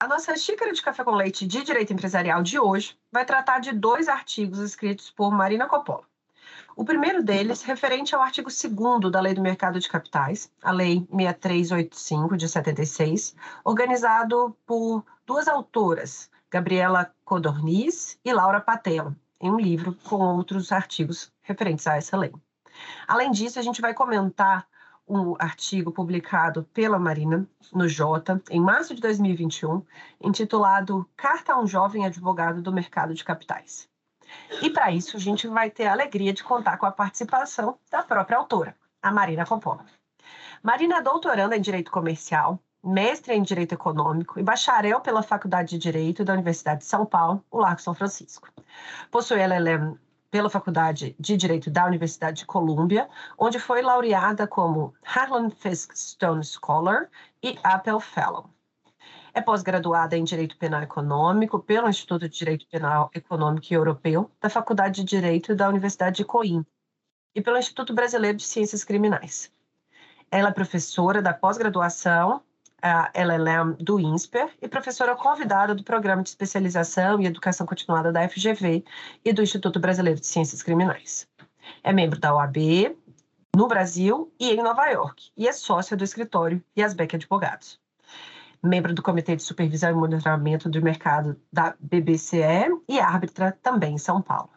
A nossa xícara de café com leite de direito empresarial de hoje vai tratar de dois artigos escritos por Marina Coppola. O primeiro deles, referente ao artigo 2 da Lei do Mercado de Capitais, a Lei 6385 de 76, organizado por duas autoras, Gabriela Codorniz e Laura Patella, em um livro com outros artigos referentes a essa lei. Além disso, a gente vai comentar um artigo publicado pela Marina no Jota em março de 2021, intitulado Carta a um jovem advogado do mercado de capitais. E para isso a gente vai ter a alegria de contar com a participação da própria autora, a Marina Coppola. Marina é doutoranda em Direito Comercial, mestre em Direito Econômico e bacharel pela Faculdade de Direito da Universidade de São Paulo, o Largo São Francisco. Possui LLM pela Faculdade de Direito da Universidade de Colômbia, onde foi laureada como Harlan Fisk Stone Scholar e Appel Fellow. É pós-graduada em Direito Penal Econômico pelo Instituto de Direito Penal Econômico Europeu da Faculdade de Direito da Universidade de Coimbra e pelo Instituto Brasileiro de Ciências Criminais. Ela é professora da pós-graduação a LLM do INSPER e professora convidada do Programa de Especialização e Educação Continuada da FGV e do Instituto Brasileiro de Ciências Criminais. É membro da OAB no Brasil e em Nova York e é sócia do escritório Yasbeck Advogados. Membro do Comitê de Supervisão e Monitoramento do Mercado da BBCE e árbitra também em São Paulo.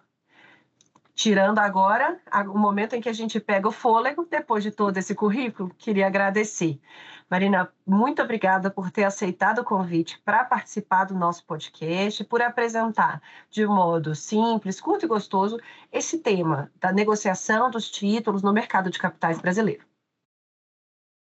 Tirando agora o momento em que a gente pega o fôlego, depois de todo esse currículo, queria agradecer Marina, muito obrigada por ter aceitado o convite para participar do nosso podcast, por apresentar de modo simples, curto e gostoso esse tema da negociação dos títulos no mercado de capitais brasileiro.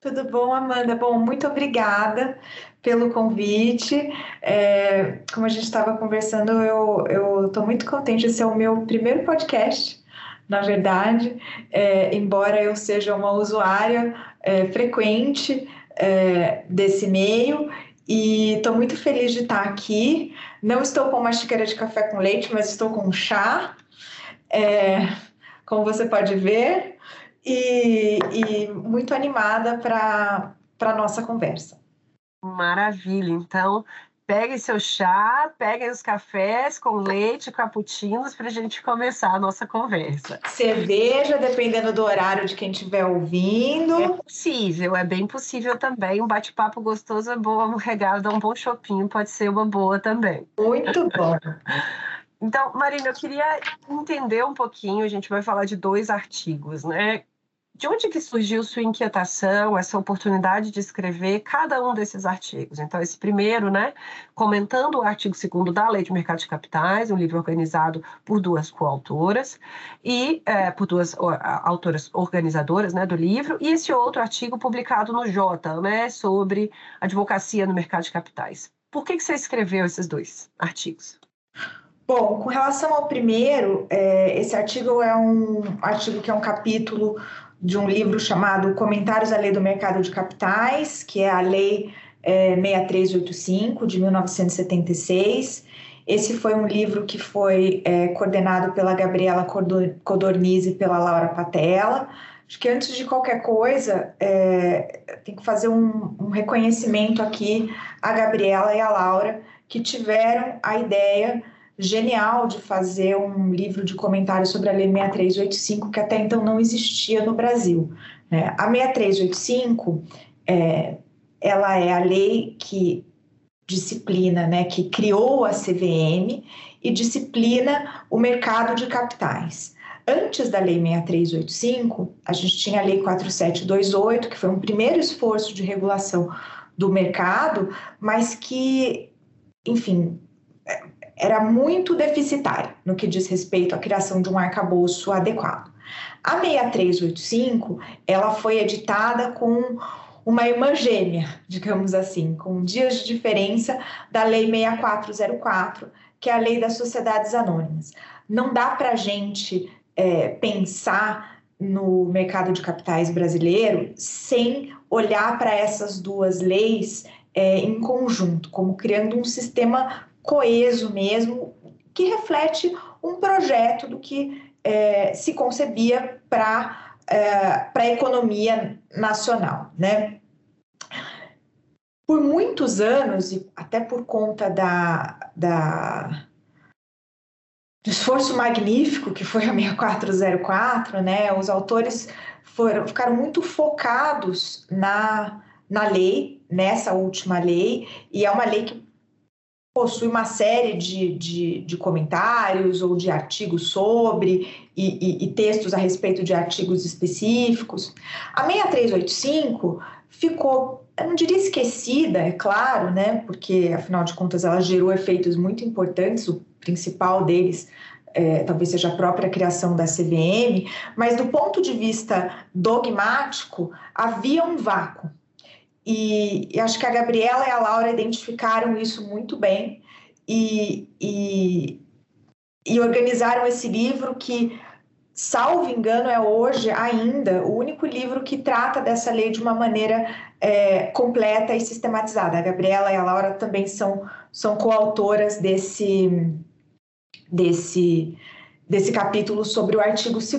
Tudo bom, Amanda? Bom, muito obrigada pelo convite. É, como a gente estava conversando, eu estou muito contente. Esse é o meu primeiro podcast, na verdade, é, embora eu seja uma usuária é, frequente é, desse meio e estou muito feliz de estar aqui. Não estou com uma xícara de café com leite, mas estou com chá, é, como você pode ver, e, e muito animada para a nossa conversa. Maravilha! Então, Peguem seu chá, peguem os cafés com leite, cappuccinos, para a gente começar a nossa conversa. Cerveja, dependendo do horário de quem estiver ouvindo. É possível, é bem possível também. Um bate-papo gostoso é bom, um regalo, um bom chopinho pode ser uma boa também. Muito bom. Então, Marina, eu queria entender um pouquinho, a gente vai falar de dois artigos, né? De onde que surgiu sua inquietação, essa oportunidade de escrever cada um desses artigos? Então, esse primeiro, né, comentando o artigo 2 da Lei de Mercado de Capitais, um livro organizado por duas coautoras, e é, por duas autoras organizadoras né, do livro, e esse outro artigo publicado no Jota, né, sobre advocacia no mercado de capitais. Por que, que você escreveu esses dois artigos? Bom, com relação ao primeiro, é, esse artigo é um artigo que é um capítulo de um livro chamado Comentários à Lei do Mercado de Capitais, que é a Lei é, 6385 de 1976. Esse foi um livro que foi é, coordenado pela Gabriela Codorniz e pela Laura Patella, Acho que antes de qualquer coisa, é, tem que fazer um, um reconhecimento aqui a Gabriela e a Laura, que tiveram a ideia genial de fazer um livro de comentários sobre a Lei 6385, que até então não existia no Brasil. Né? A 6385, é, ela é a lei que disciplina, né, que criou a CVM e disciplina o mercado de capitais. Antes da Lei 6385, a gente tinha a Lei 4728, que foi um primeiro esforço de regulação do mercado, mas que, enfim, era muito deficitário no que diz respeito à criação de um arcabouço adequado. A 6385, ela foi editada com uma irmã gêmea, digamos assim, com dias de diferença da Lei 6404, que é a Lei das Sociedades Anônimas. Não dá para a gente é, pensar no mercado de capitais brasileiro sem olhar para essas duas leis é, em conjunto, como criando um sistema coeso mesmo, que reflete um projeto do que é, se concebia para é, a economia nacional, né? Por muitos anos, e até por conta da, da do esforço magnífico que foi a 6404, né? Os autores foram, ficaram muito focados na, na lei, nessa última lei, e é uma lei que possui uma série de, de, de comentários ou de artigos sobre e, e, e, textos a respeito de artigos específicos. A 6385 ficou, eu não diria esquecida, é claro, né? Porque afinal de contas ela gerou efeitos muito importantes. O principal deles é, talvez seja a própria criação da CVM, mas do ponto de vista dogmático, havia um vácuo. E, e acho que a Gabriela e a Laura identificaram isso muito bem e, e, e organizaram esse livro que, salvo engano, é hoje ainda o único livro que trata dessa lei de uma maneira é, completa e sistematizada. A Gabriela e a Laura também são, são coautoras desse desse, desse capítulo sobre o artigo 2.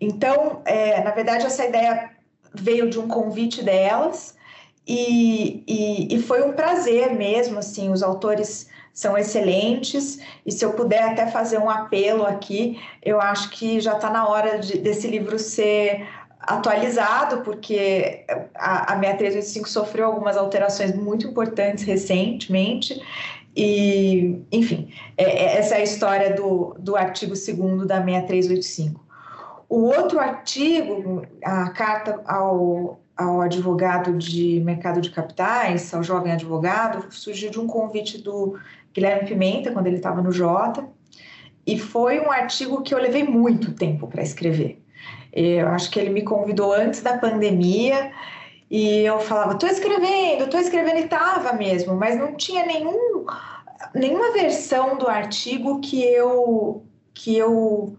Então, é, na verdade, essa ideia veio de um convite delas e, e, e, foi um prazer mesmo, assim, os autores são excelentes e se eu puder até fazer um apelo aqui, eu acho que já está na hora de, desse livro ser atualizado, porque a, a 6385 sofreu algumas alterações muito importantes recentemente e, enfim, é, é, essa é a história do, do artigo 2 da 6385. O outro artigo, a carta ao, ao advogado de mercado de capitais, ao jovem advogado, surgiu de um convite do Guilherme Pimenta, quando ele estava no Jota, e foi um artigo que eu levei muito tempo para escrever. Eu acho que ele me convidou antes da pandemia e eu falava, tô escrevendo, tô escrevendo, e tava mesmo, mas não tinha nenhum, nenhuma versão do artigo que eu, que eu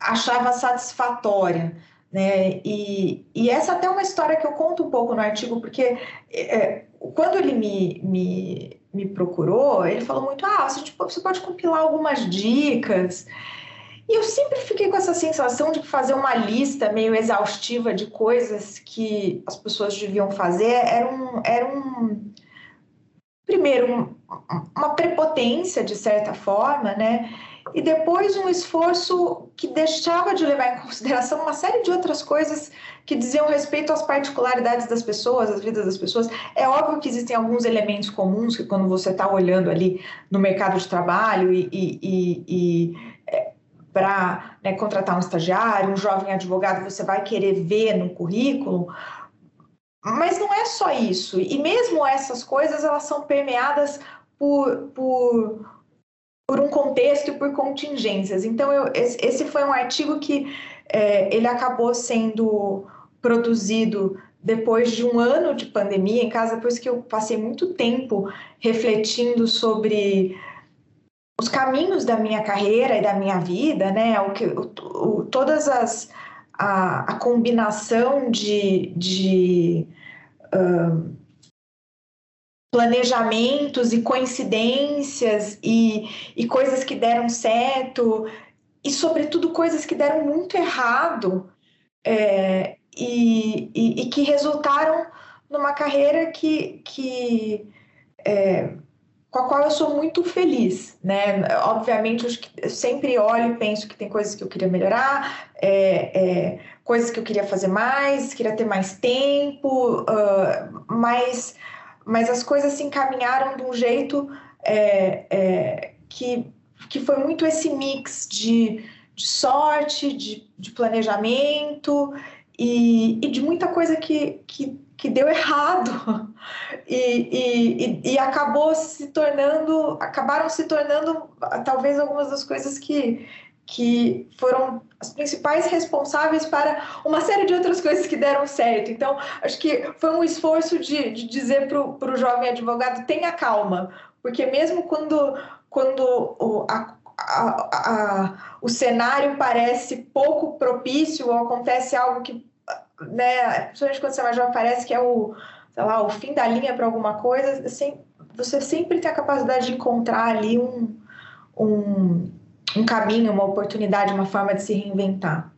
achava satisfatória. Né? E, e essa até é uma história que eu conto um pouco no artigo, porque é, quando ele me, me, me procurou, ele falou muito: ah, você, tipo, você pode compilar algumas dicas. E eu sempre fiquei com essa sensação de fazer uma lista meio exaustiva de coisas que as pessoas deviam fazer era um, era um primeiro, um, uma prepotência de certa forma, né? E depois um esforço que deixava de levar em consideração uma série de outras coisas que diziam respeito às particularidades das pessoas, às vidas das pessoas. É óbvio que existem alguns elementos comuns que quando você está olhando ali no mercado de trabalho e, e, e, e é, para né, contratar um estagiário, um jovem advogado, você vai querer ver no currículo, mas não é só isso. E mesmo essas coisas, elas são permeadas por, por, por um contexto e por contingências. Então, eu, esse foi um artigo que é, ele acabou sendo produzido depois de um ano de pandemia em casa, depois que eu passei muito tempo refletindo sobre os caminhos da minha carreira e da minha vida, né? O que, o, o, todas as a, a combinação de, de planejamentos e coincidências e, e coisas que deram certo e sobretudo coisas que deram muito errado é, e, e, e, que resultaram numa carreira que, que é, com a qual eu sou muito feliz, né? Obviamente, eu sempre olho e penso que tem coisas que eu queria melhorar, é, é, coisas que eu queria fazer mais, queria ter mais tempo, uh, mas, mas as coisas se encaminharam de um jeito é, é que, que foi muito esse mix de, de sorte, de, de planejamento e, e de muita coisa que, que que deu errado. E, e, e, acabou se tornando, acabaram se tornando talvez algumas das coisas que, que foram as principais responsáveis para uma série de outras coisas que deram certo. Então, acho que foi um esforço de, de dizer para o jovem advogado: tenha calma, porque mesmo quando, quando o, a, a, a, o cenário parece pouco propício ou acontece algo que né, principalmente quando você é mais jovem, parece que é o, sei lá, o fim da linha para alguma coisa, assim, você sempre tem a capacidade de encontrar ali um, um, um caminho, uma oportunidade, uma forma de se reinventar.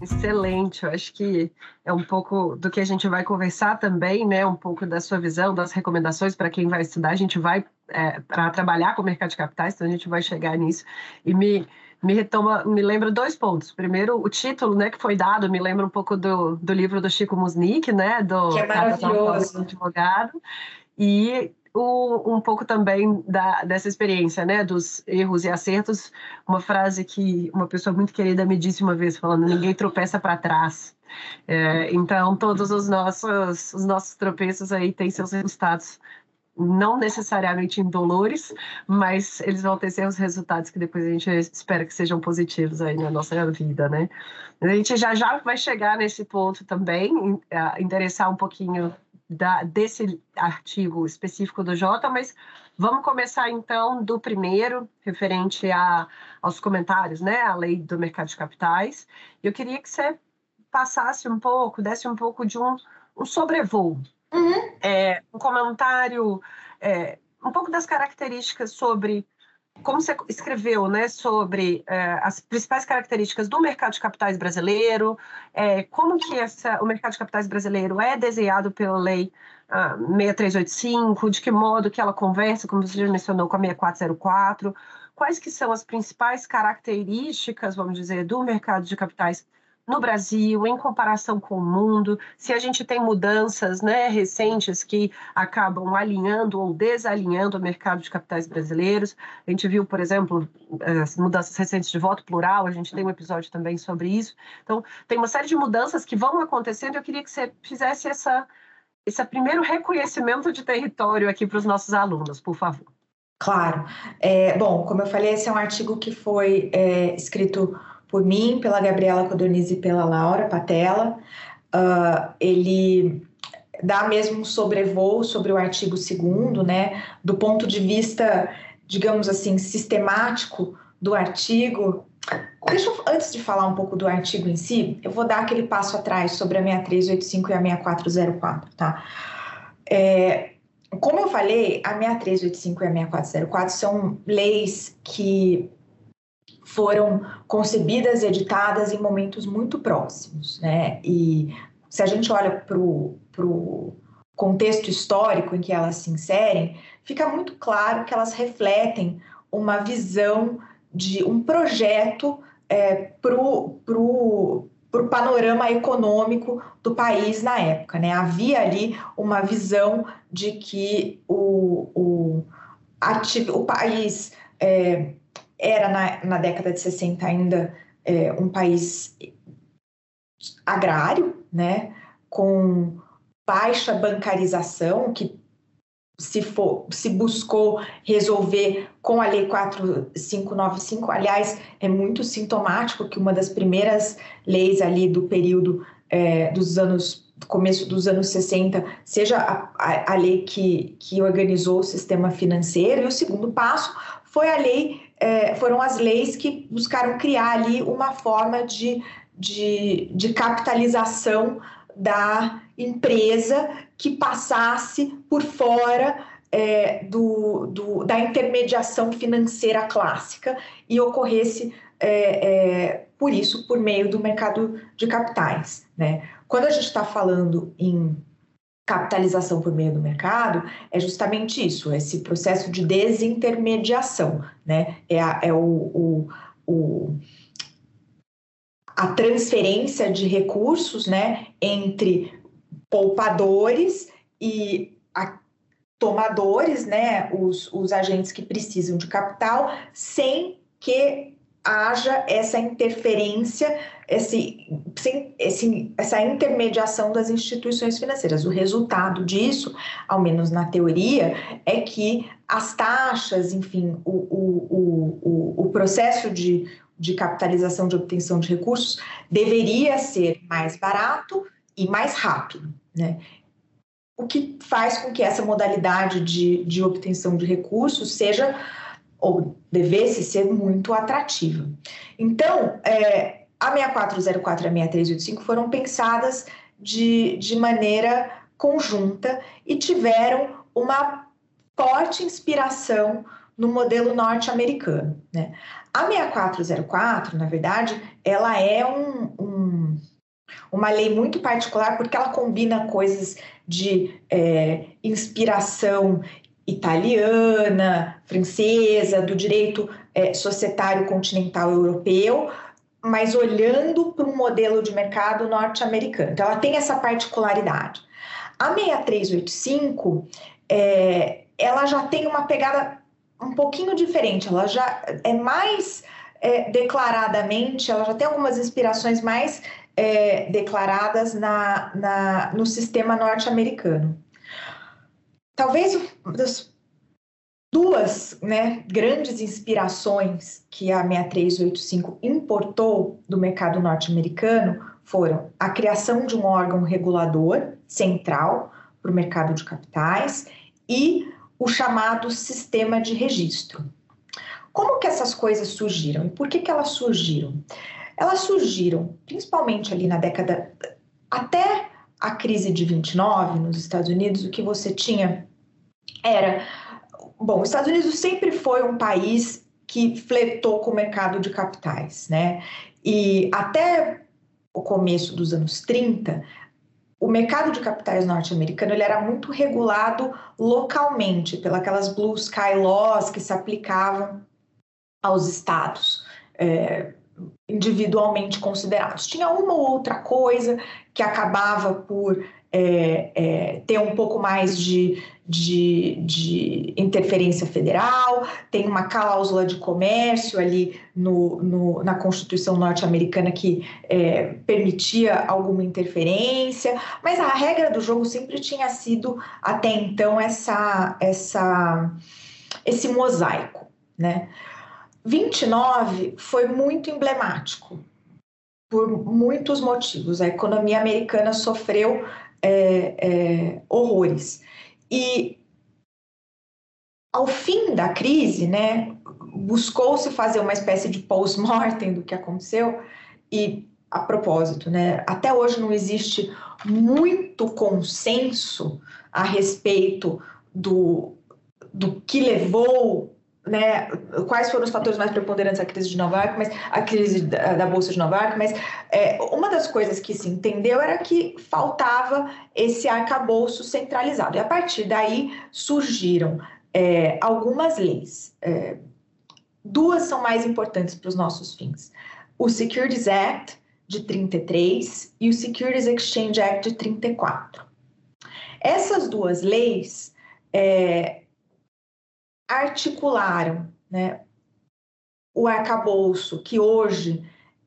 Excelente, eu acho que é um pouco do que a gente vai conversar também, né? Um pouco da sua visão, das recomendações para quem vai estudar. A gente vai é, para trabalhar com o mercado de capitais, então a gente vai chegar nisso. E me, me retoma, me lembra dois pontos. Primeiro, o título, né, que foi dado, me lembra um pouco do, do livro do Chico Musnick, né, do que é maravilhoso. advogado, e um pouco também da, dessa experiência, né, dos erros e acertos. Uma frase que uma pessoa muito querida me disse uma vez, falando: ninguém tropeça para trás. É, então, todos os nossos, os nossos tropeços aí têm seus resultados não necessariamente indolores, mas eles vão ter seus resultados que depois a gente espera que sejam positivos aí na nossa vida, né? A gente já já vai chegar nesse ponto também, interessar um pouquinho da, desse artigo específico do Jota, mas vamos começar então do primeiro, referente a, aos comentários, né? A lei do mercado de capitais. Eu queria que você passasse um pouco, desse um pouco de um, um sobrevoo Uhum. É, um comentário, é, um pouco das características sobre como você escreveu, né, sobre é, as principais características do mercado de capitais brasileiro, é, como que essa, o mercado de capitais brasileiro é desenhado pela lei ah, 6385, de que modo que ela conversa, como você já mencionou, com a 6404, quais que são as principais características, vamos dizer, do mercado de capitais no Brasil, em comparação com o mundo, se a gente tem mudanças né, recentes que acabam alinhando ou desalinhando o mercado de capitais brasileiros. A gente viu, por exemplo, as mudanças recentes de voto plural, a gente tem um episódio também sobre isso. Então, tem uma série de mudanças que vão acontecendo. Eu queria que você fizesse essa, esse primeiro reconhecimento de território aqui para os nossos alunos, por favor. Claro. É, bom, como eu falei, esse é um artigo que foi é, escrito por mim, pela Gabriela Codorniz e pela Laura Patella. Uh, ele dá mesmo um sobrevoo sobre o artigo 2 né, do ponto de vista, digamos assim, sistemático do artigo. Deixa eu, antes de falar um pouco do artigo em si, eu vou dar aquele passo atrás sobre a 6385 e a 6404, tá? É, como eu falei, a 6385 e a 6404 são leis que foram concebidas e editadas em momentos muito próximos, né? E se a gente olha para o contexto histórico em que elas se inserem, fica muito claro que elas refletem uma visão de um projeto é, para o panorama econômico do país na época. Né? Havia ali uma visão de que o, o, o país é, era na, na década de 60 ainda é, um país agrário, né, com baixa bancarização, que se, for, se buscou resolver com a Lei 4595. Aliás, é muito sintomático que uma das primeiras leis ali do período é, dos anos começo dos anos 60 seja a, a, a, lei que, que organizou o sistema financeiro, e o segundo passo foi a lei é, foram as leis que buscaram criar ali uma forma de, de, de capitalização da empresa que passasse por fora é, do, do, da intermediação financeira clássica e ocorresse é, é, por isso, por meio do mercado de capitais. Né? Quando a gente está falando em capitalização por meio do mercado, é justamente isso, esse processo de desintermediação, né? É, a, é o, o, o a transferência de recursos, né, entre poupadores e a, tomadores, né, os, os agentes que precisam de capital, sem que haja essa interferência, esse, esse, essa intermediação das instituições financeiras. O resultado disso, ao menos na teoria, é que as taxas, enfim, o, o, o, o processo de, de capitalização de obtenção de recursos deveria ser mais barato e mais rápido. Né? O que faz com que essa modalidade de, de obtenção de recursos seja ou devesse ser muito atrativa. Então, é, a 6404 e a 6385 foram pensadas de, de maneira conjunta e tiveram uma forte inspiração no modelo norte-americano. Né? A 6404, na verdade, ela é um, um, uma lei muito particular porque ela combina coisas de é, inspiração italiana, francesa, do direito é, societário continental europeu, mas olhando para um modelo de mercado norte-americano. Então, ela tem essa particularidade. A 6385, é, ela já tem uma pegada um pouquinho diferente, ela já é mais é, declaradamente, ela já tem algumas inspirações mais é, declaradas na, na, no sistema norte-americano. Talvez das duas né, grandes inspirações que a 6385 importou do mercado norte-americano foram a criação de um órgão regulador central para o mercado de capitais e o chamado sistema de registro. Como que essas coisas surgiram e por que, que elas surgiram? Elas surgiram principalmente ali na década até a crise de 29 nos Estados Unidos, o que você tinha era. Bom, os Estados Unidos sempre foi um país que fletou com o mercado de capitais, né? E até o começo dos anos 30, o mercado de capitais norte-americano ele era muito regulado localmente pelas blue sky laws que se aplicavam aos estados é, individualmente considerados. Tinha uma ou outra coisa que acabava por é, é, ter um pouco mais de, de, de, interferência federal, tem uma cláusula de comércio ali no, no na Constituição norte-americana que é, permitia alguma interferência, mas a regra do jogo sempre tinha sido até então essa, essa, esse mosaico. Né? 29 foi muito emblemático por muitos motivos. A economia americana sofreu é, é, horrores. E ao fim da crise, né, buscou-se fazer uma espécie de post-mortem do que aconteceu e a propósito, né, até hoje não existe muito consenso a respeito do, do que levou né, quais foram os fatores mais preponderantes da crise de Nova York, mas a crise da, da bolsa de Nova York, mas é, uma das coisas que se entendeu era que faltava esse arcabouço centralizado e a partir daí surgiram é, algumas leis. É, duas são mais importantes para os nossos fins: o Securities Act de 33 e o Securities Exchange Act de 34. Essas duas leis é, articularam né, o arcabouço que hoje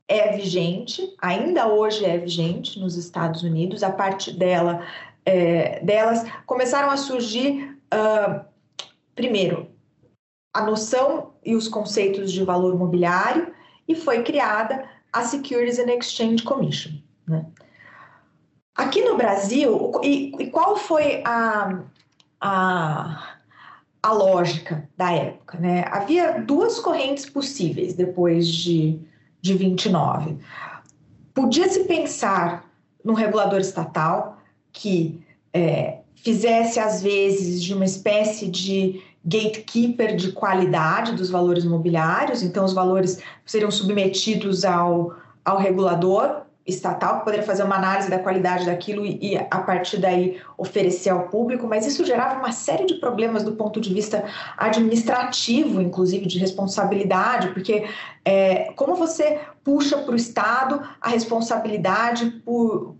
é vigente, ainda hoje é vigente nos Estados Unidos, a partir dela, é, delas começaram a surgir, uh, primeiro, a noção e os conceitos de valor mobiliário, e foi criada a Securities and Exchange Commission. Né? Aqui no Brasil, e, e qual foi a, a a lógica da época. Né? Havia duas correntes possíveis depois de, de 29. Podia-se pensar num regulador estatal que é, fizesse, às vezes, de uma espécie de gatekeeper de qualidade dos valores imobiliários, então os valores seriam submetidos ao, ao regulador estatal, poderia fazer uma análise da qualidade daquilo e, e, a partir daí oferecer ao público, mas isso gerava uma série de problemas do ponto de vista administrativo, inclusive de responsabilidade, porque é, como você puxa para o Estado a responsabilidade por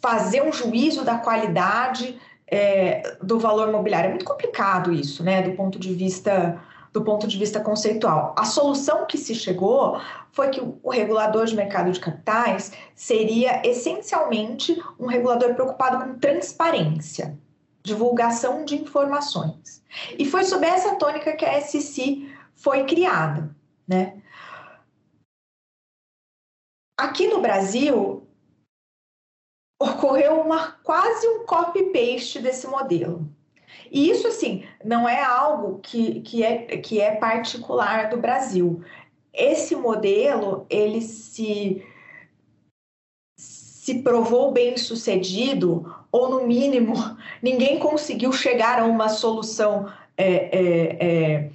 fazer um juízo da qualidade é, do valor imobiliário? É muito complicado isso, né, do ponto de vista do ponto de vista conceitual. A solução que se chegou foi que o regulador de mercado de capitais seria essencialmente um regulador preocupado com transparência, divulgação de informações. E foi sob essa tônica que a SEC foi criada, né? Aqui no Brasil ocorreu uma quase um copy-paste desse modelo. E isso, assim, não é algo que, que, é, que é particular do Brasil. Esse modelo, ele se, se provou bem sucedido, ou no mínimo, ninguém conseguiu chegar a uma solução é, é, é,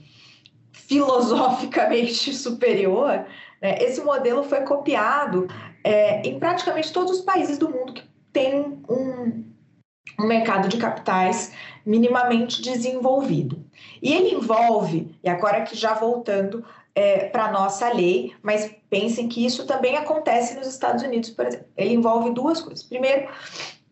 filosoficamente superior. Né? Esse modelo foi copiado é, em praticamente todos os países do mundo que têm um, um mercado de capitais minimamente desenvolvido. E ele envolve, e agora que já voltando é, para a nossa lei, mas pensem que isso também acontece nos Estados Unidos, por exemplo. Ele envolve duas coisas. Primeiro,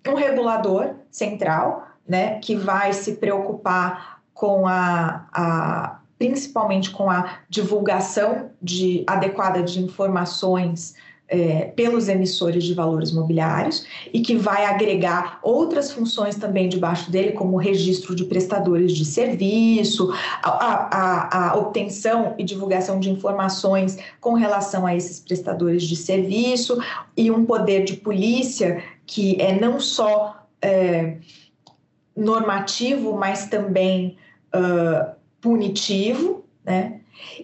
um regulador central, né, que vai se preocupar com a, a principalmente com a divulgação de adequada de informações é, pelos emissores de valores mobiliários e que vai agregar outras funções também debaixo dele, como o registro de prestadores de serviço, a, a, a obtenção e divulgação de informações com relação a esses prestadores de serviço e um poder de polícia que é não só é, normativo, mas também uh, punitivo, né?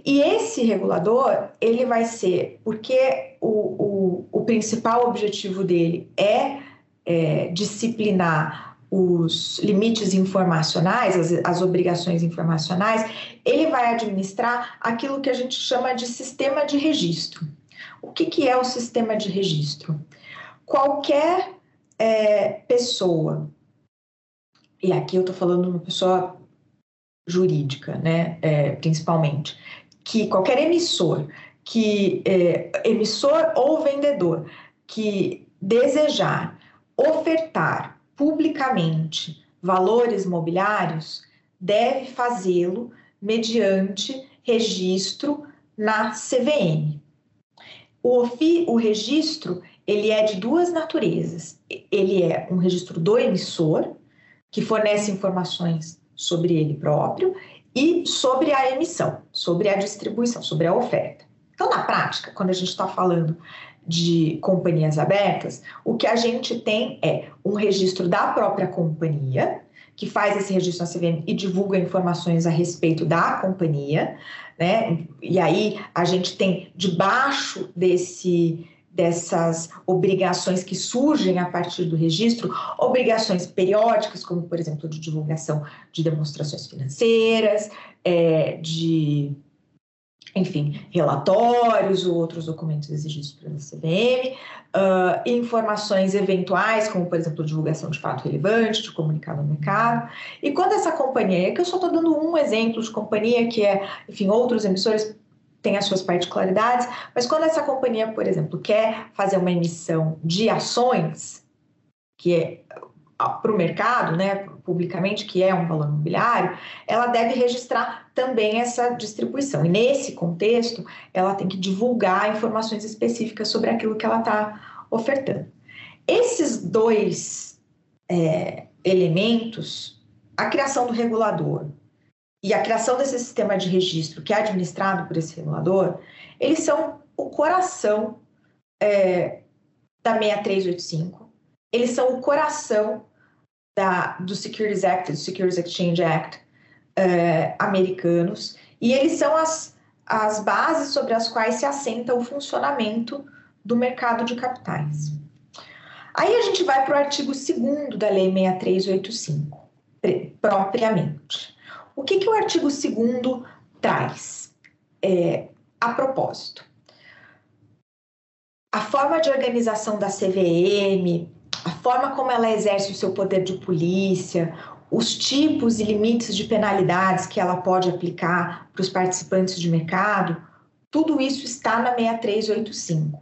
E esse regulador, ele vai ser, porque o, o, o principal objetivo dele é, é, disciplinar os limites informacionais, as, as obrigações informacionais, ele vai administrar aquilo que a gente chama de sistema de registro. O que, que é o sistema de registro? Qualquer é, pessoa, e aqui eu estou falando uma pessoa jurídica, né, é, principalmente, que qualquer emissor, que é, emissor ou vendedor que desejar ofertar publicamente valores mobiliários deve fazê-lo mediante registro na CVM. O, o registro ele é de duas naturezas. Ele é um registro do emissor, que fornece informações sobre ele próprio e sobre a emissão, sobre a distribuição, sobre a oferta. Então, na prática, quando a gente está falando de companhias abertas, o que a gente tem é um registro da própria companhia, que faz esse registro na CVM e divulga informações a respeito da companhia, né? E aí a gente tem debaixo desse dessas obrigações que surgem a partir do registro, obrigações periódicas, como, por exemplo, de divulgação de demonstrações financeiras, é, de, enfim, relatórios ou outros documentos exigidos pela CVM, uh, informações eventuais, como, por exemplo, divulgação de fato relevante, de comunicado no mercado. E quando essa companhia, que eu só estou dando um exemplo de companhia que é, enfim, outros emissores tem as suas particularidades, mas quando essa companhia, por exemplo, quer fazer uma emissão de ações, que é para o mercado, né, publicamente, que é um valor imobiliário, ela deve registrar também essa distribuição. E nesse contexto, ela tem que divulgar informações específicas sobre aquilo que ela está ofertando. Esses dois é, elementos, a criação do regulador e a criação desse sistema de registro que é administrado por esse regulador, eles são o coração é, da 6385, eles são o coração da, do Securities Act, do Securities Exchange Act é, americanos, e eles são as, as bases sobre as quais se assenta o funcionamento do mercado de capitais. Aí a gente vai para o artigo 2 da Lei 6385, propriamente. O que, que o artigo 2 traz é, a propósito? A forma de organização da CVM, forma como ela exerce o seu poder de polícia, os tipos e limites de penalidades que ela pode aplicar para os participantes de mercado, tudo isso está na 6385.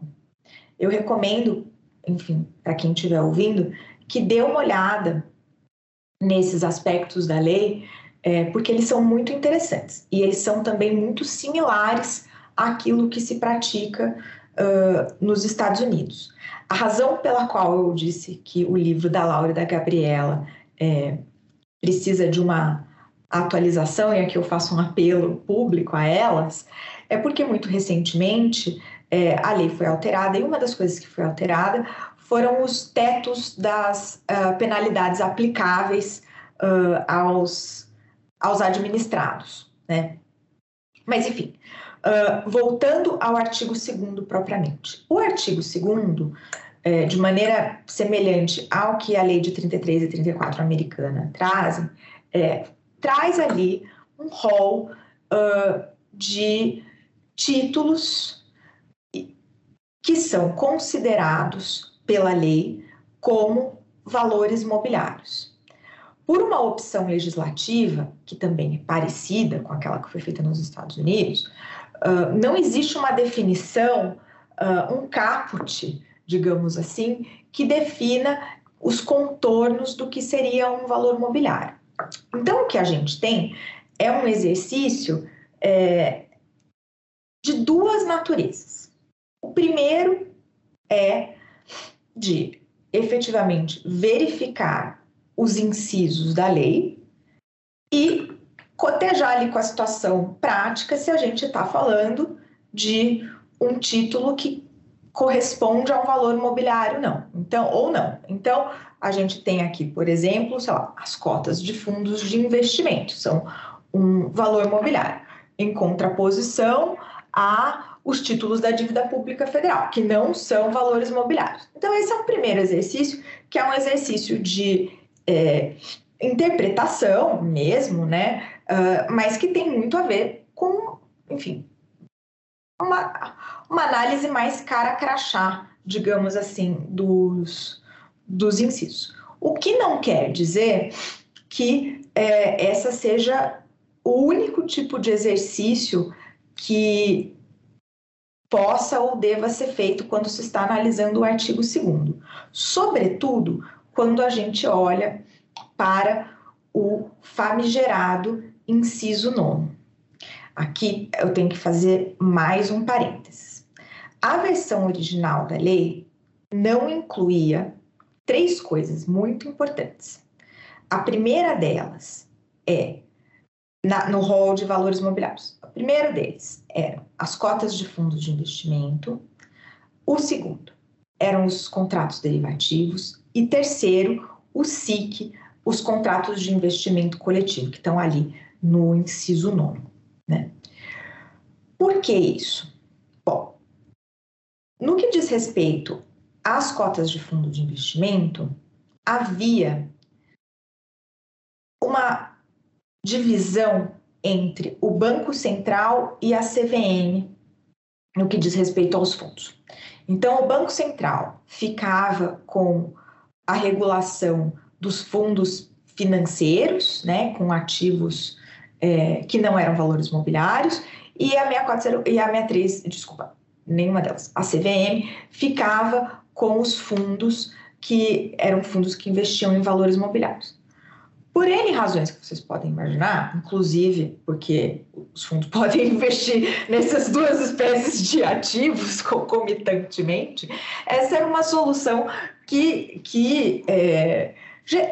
Eu recomendo, enfim, para quem estiver ouvindo, que dê uma olhada nesses aspectos da lei, é, porque eles são muito interessantes e eles são também muito similares àquilo que se pratica uh, nos Estados Unidos. A razão pela qual eu disse que o livro da Laura e da Gabriela é, precisa de uma atualização, e aqui eu faço um apelo público a elas, é porque muito recentemente é, a lei foi alterada e uma das coisas que foi alterada foram os tetos das uh, penalidades aplicáveis uh, aos, aos administrados, né? Mas, enfim, uh, voltando ao artigo 2 propriamente. O artigo 2 é, de maneira semelhante ao que a lei de 33 e 34 americana trazem, é, traz ali um rol de títulos que são considerados pela lei como valores mobiliários. Por uma opção legislativa, que também é parecida com aquela que foi feita nos Estados Unidos, uh, não existe uma definição, uh, um caput, digamos assim, que defina os contornos do que seria um valor mobiliário. Então, o que a gente tem é um exercício é, de duas naturezas. O primeiro é de efetivamente verificar os incisos da lei e cotejar ali com a situação prática se a gente está falando de um título que corresponde a um valor imobiliário, não. Então, ou não. Então, a gente tem aqui, por exemplo, sei lá, as cotas de fundos de investimento, são um valor imobiliário, em contraposição a os títulos da dívida pública federal, que não são valores imobiliários. Então, esse é um primeiro exercício, que é um exercício de é, interpretação mesmo, né? Uh, mas que tem muito a ver com, enfim, uma, uma análise mais cara crachá, digamos assim, dos, dos incisos. O que não quer dizer que é, essa seja o único tipo de exercício que possa ou deva ser feito quando se está analisando o artigo 2 sobretudo quando a gente olha para o famigerado inciso 9. Aqui eu tenho que fazer mais um parênteses. A versão original da lei não incluía três coisas muito importantes. A primeira delas é na, no rol de valores mobiliários. O primeiro deles eram as cotas de fundos de investimento. O segundo eram os contratos derivativos. E terceiro, o SIC, os contratos de investimento coletivo, que estão ali no inciso nono. Né? Por que isso? Bom, no que diz respeito às cotas de fundo de investimento, havia uma divisão entre o Banco Central e a CVM no que diz respeito aos fundos. Então, o Banco Central ficava com a regulação dos fundos financeiros, né, com ativos é, que não eram valores mobiliários, e a 64 e a 63, desculpa, nenhuma delas, a CVM ficava com os fundos que eram fundos que investiam em valores mobiliários. Por N razões que vocês podem imaginar, inclusive porque os fundos podem investir nessas duas espécies de ativos concomitantemente, essa era uma solução que, que é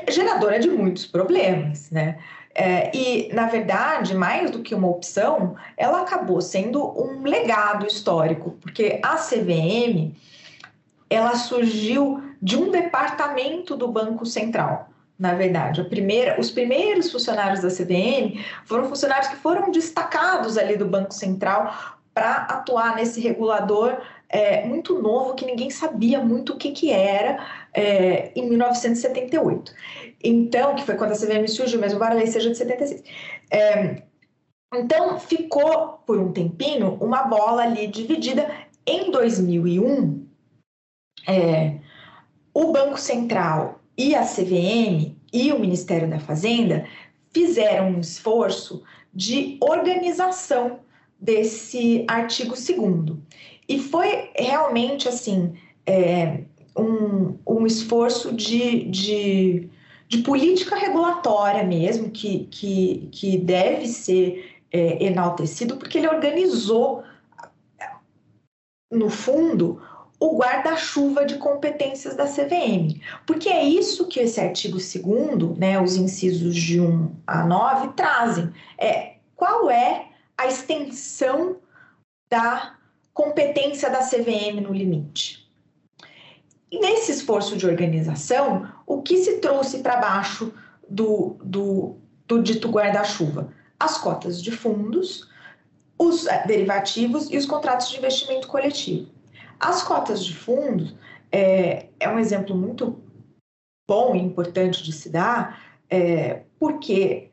geradora de muitos problemas, né? É, e, na verdade, mais do que uma opção, ela acabou sendo um legado histórico, porque a CVM ela surgiu de um departamento do Banco Central na verdade. Primeira, os primeiros funcionários da CVM foram funcionários que foram destacados ali do Banco Central para atuar nesse regulador é, muito novo que ninguém sabia muito o que, que era é, em 1978. Então, que foi quando a CVM surgiu, mesmo embora a lei seja de 76. É, então, ficou por um tempinho uma bola ali dividida. Em 2001, é, o Banco Central e a CVM e o Ministério da Fazenda fizeram um esforço de organização desse artigo 2 e foi realmente assim é, um, um esforço de, de, de, política regulatória mesmo que, que, que deve ser é, enaltecido porque ele organizou no fundo o guarda-chuva de competências da CVM. Porque é isso que esse artigo 2 né, os incisos de 1 a 9 trazem. É qual é a extensão da competência da CVM no limite. E nesse esforço de organização, o que se trouxe para baixo do, do, do dito guarda-chuva? As cotas de fundos, os eh, derivativos e os contratos de investimento coletivo. As cotas de fundos é, é um exemplo muito bom e importante de se dar, é, porque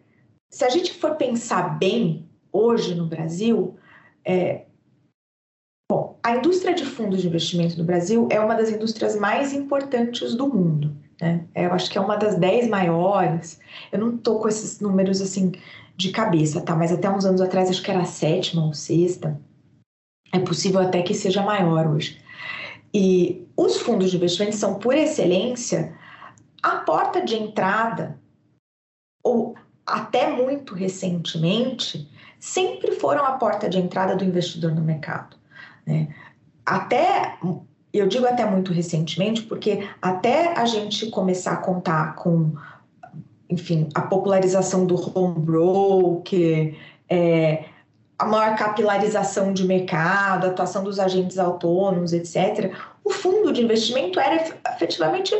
se a gente for pensar bem hoje no Brasil, é, a indústria de fundos de investimento no Brasil é uma das indústrias mais importantes do mundo. Né? É, eu acho que é uma das dez maiores. Eu não estou com esses números assim de cabeça, tá? Mas até uns anos atrás acho que era a sétima ou sexta. É possível até que seja maior hoje. E os fundos de investimento são, por excelência, a porta de entrada, ou até muito recentemente, sempre foram a porta de entrada do investidor no mercado. Né? Até, eu digo até muito recentemente, porque até a gente começar a contar com, enfim, a popularização do home broker, é, a maior capilarização de mercado, a atuação dos agentes autônomos, etc., o fundo de investimento era efetivamente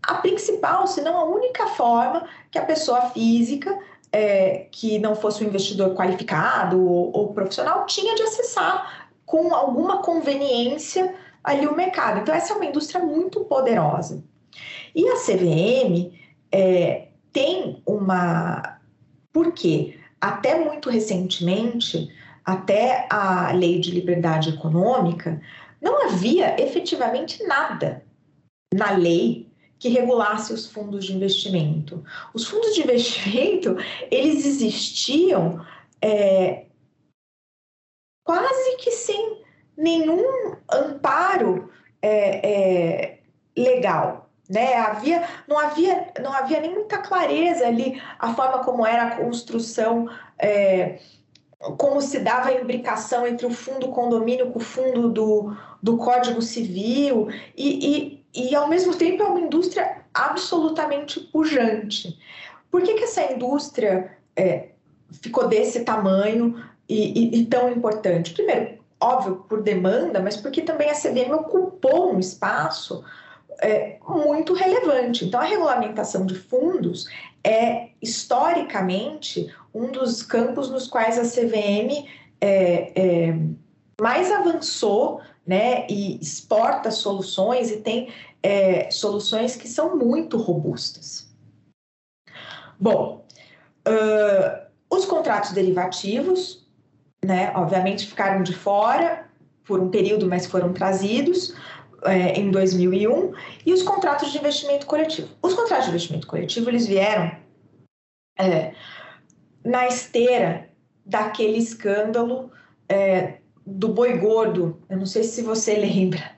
a principal, se não a única forma que a pessoa física, é, que não fosse um investidor qualificado ou, ou, profissional, tinha de acessar com alguma conveniência ali o mercado. Então, essa é uma indústria muito poderosa. E a CVM é, tem uma. Por quê? até muito recentemente, até a lei de liberdade econômica, não havia efetivamente nada na lei que regulasse os fundos de investimento. Os fundos de investimento, eles existiam é, quase que sem nenhum amparo é, é, legal. Né? Havia, não, havia, não havia nem muita clareza ali a forma como era a construção, é, como se dava a imbricação entre o fundo condomínio com o fundo do, do Código Civil, e, e, e ao mesmo tempo é uma indústria absolutamente pujante. Por que, que essa indústria é, ficou desse tamanho e, e, tão importante? Primeiro, óbvio, por demanda, mas porque também a CDM ocupou um espaço é, muito relevante. Então, a regulamentação de fundos é, historicamente, um dos campos nos quais a CVM é, é, mais avançou né, e exporta soluções e tem é, soluções que são muito robustas. Bom, uh, os contratos derivativos, né, obviamente ficaram de fora por um período, mas foram trazidos é, em 2001 e os contratos de investimento coletivo. Os contratos de investimento coletivo eles vieram é, na esteira daquele escândalo é, do boi gordo. Eu não sei se você lembra,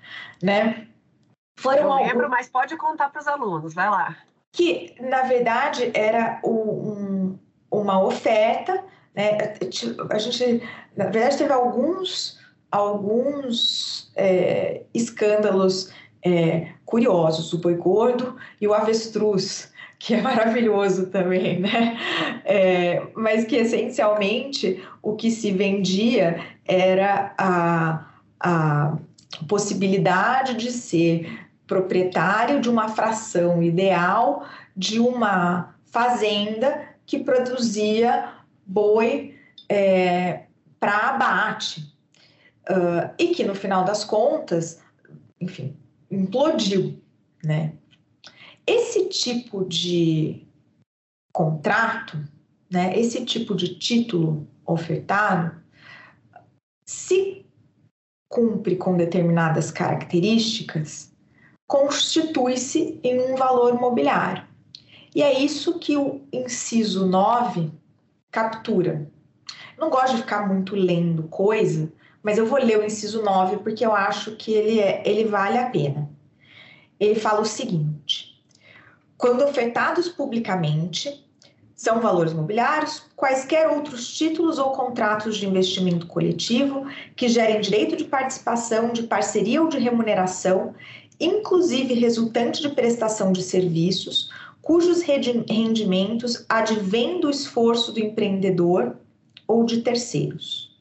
né? Foram Eu lembro, algum... mas pode contar para os alunos, vai lá. Que, na verdade, era um, uma oferta, né? A gente, na verdade, teve alguns alguns é, escândalos é, curiosos, o boi gordo e o avestruz, que é maravilhoso também, né? É, mas que essencialmente o que se vendia era a, a possibilidade de ser proprietário de uma fração ideal de uma fazenda que produzia boi é, para abate uh, e que no final das contas, enfim, implodiu, né? Esse tipo de contrato, né, esse tipo de título ofertado, se cumpre com determinadas características, constitui-se em um valor mobiliário. E é isso que o inciso 9 captura. Não gosto de ficar muito lendo coisa, mas eu vou ler o inciso 9 porque eu acho que ele, é, ele vale a pena. Ele fala o seguinte: quando ofertados publicamente, são valores mobiliários, quaisquer outros títulos ou contratos de investimento coletivo que gerem direito de participação, de parceria ou de remuneração, inclusive resultante de prestação de serviços, cujos rendimentos advêm do esforço do empreendedor ou de terceiros.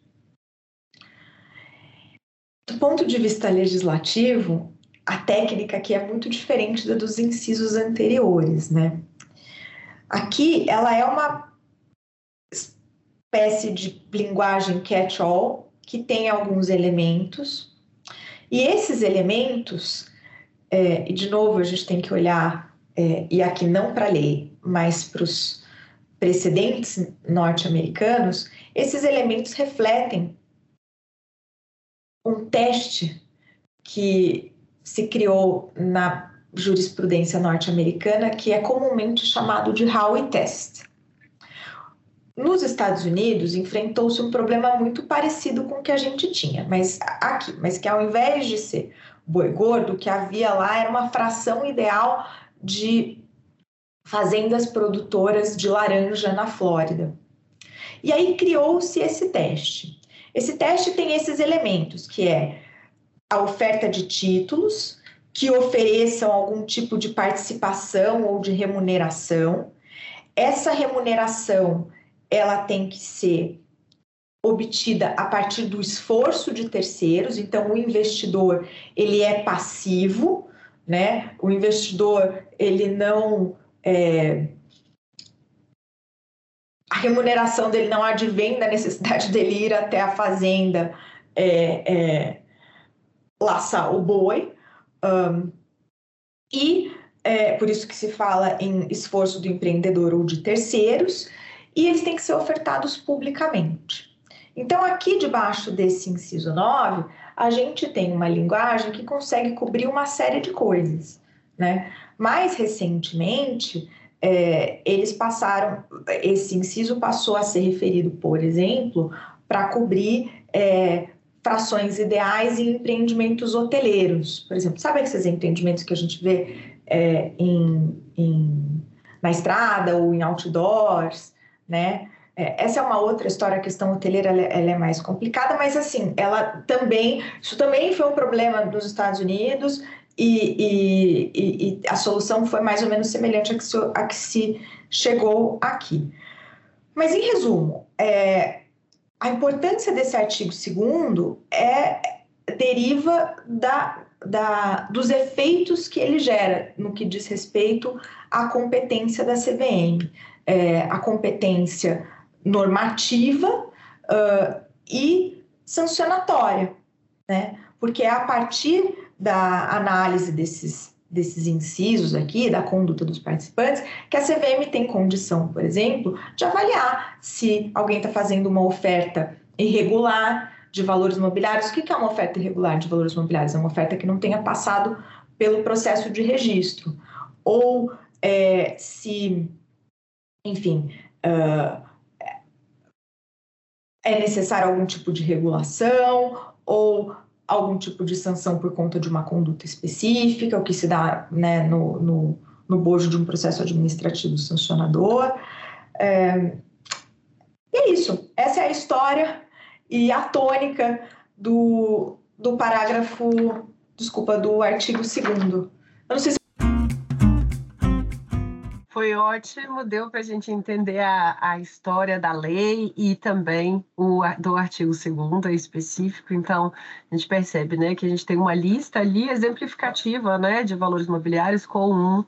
Do ponto de vista legislativo, a técnica aqui é muito diferente da dos incisos anteriores, né? Aqui ela é uma espécie de linguagem catch-all que tem alguns elementos, e esses elementos, é, e de novo a gente tem que olhar, é, e aqui não para a lei, mas para os precedentes norte-americanos, esses elementos refletem um teste que se criou na jurisprudência norte-americana que é comumente chamado de Howey Test. Nos Estados Unidos enfrentou-se um problema muito parecido com o que a gente tinha, mas aqui, mas que ao invés de ser boi gordo, o que havia lá era uma fração ideal de fazendas produtoras de laranja na Flórida. E aí criou-se esse teste. Esse teste tem esses elementos, que é a oferta de títulos, que ofereçam algum tipo de participação ou de remuneração. Essa remuneração ela tem que ser obtida a partir do esforço de terceiros. Então, o investidor ele é passivo, né? O investidor ele não é, a remuneração dele não advém da necessidade dele ir até a fazenda é, é, laçar o boi, um, e é por isso que se fala em esforço do empreendedor ou de terceiros, e eles têm que ser ofertados publicamente. Então, aqui debaixo desse inciso 9, a gente tem uma linguagem que consegue cobrir uma série de coisas. Né? Mais recentemente, é, eles passaram, esse inciso passou a ser referido, por exemplo, para cobrir é, frações ideais e empreendimentos hoteleiros, por exemplo. Sabe esses empreendimentos que a gente vê é, em, em, na estrada ou em outdoors, né? É, essa é uma outra história, a questão hoteleira ela, ela, é mais complicada, mas assim, ela também, isso também foi um problema nos Estados Unidos e, e, e, a solução foi mais ou menos semelhante a que se, a que se chegou aqui. Mas em resumo, é, a importância desse artigo 2 é deriva da, da, dos efeitos que ele gera no que diz respeito à competência da CVM, é, a competência normativa uh, e sancionatória, né? Porque é a partir da análise desses desses incisos aqui, da conduta dos participantes, que a CVM tem condição, por exemplo, de avaliar se alguém está fazendo uma oferta irregular de valores mobiliários. O que é uma oferta irregular de valores mobiliários? É uma oferta que não tenha passado pelo processo de registro. Ou é, se, enfim, uh, é necessário algum tipo de regulação, ou algum tipo de sanção por conta de uma conduta específica, o que se dá né, no, no, no bojo de um processo administrativo sancionador. É, e é isso. Essa é a história e a tônica do, do parágrafo, desculpa, do artigo 2 Eu não sei se foi ótimo, deu para a gente entender a, a história da lei e também o do artigo 2 específico. Então, a gente percebe né, que a gente tem uma lista ali exemplificativa né, de valores imobiliários com um,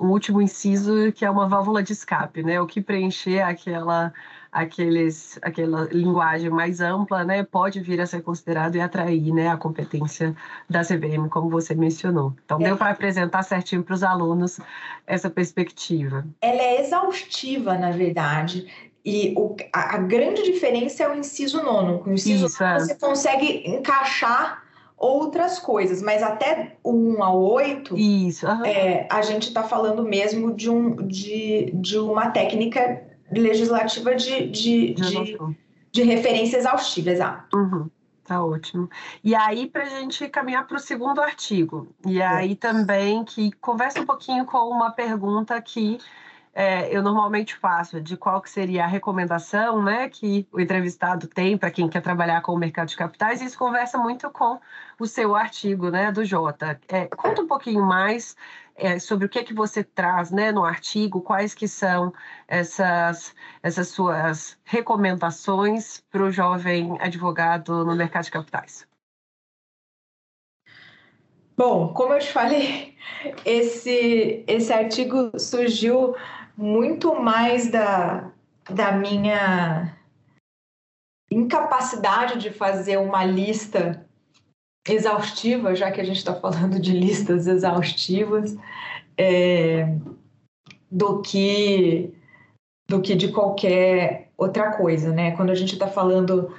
um último inciso que é uma válvula de escape, né? O que preencher aquela aqueles, aquela linguagem mais ampla, né, pode vir a ser considerado e atrair, né, a competência da CVM, como você mencionou. Então, é. deu para apresentar certinho para os alunos essa perspectiva. Ela é exaustiva, na verdade, E o, a, a, grande diferença é o inciso nono. O inciso Isso, nono, é. você consegue encaixar outras coisas, mas até o 1 ao 8, Isso, uhum. é, a gente está falando mesmo de, um, de, de uma técnica legislativa de, de, de, de referência exaustiva, exato. Uhum. Tá ótimo. E aí, para a gente caminhar para o segundo artigo, e aí também que conversa um pouquinho com uma pergunta que é, eu normalmente faço de qual que seria a recomendação né, que o entrevistado tem para quem quer trabalhar com o mercado de capitais, e isso conversa muito com o seu artigo né, do Jota. É, conta um pouquinho mais é, sobre o que é que você traz né, no artigo, quais que são essas, essas suas recomendações para o jovem advogado no mercado de capitais. Bom, como eu te falei, esse, esse artigo surgiu muito mais da, da minha incapacidade de fazer uma lista exaustiva, já que a gente está falando de listas exaustivas, é, do que do que de qualquer outra coisa, né? Quando a gente está falando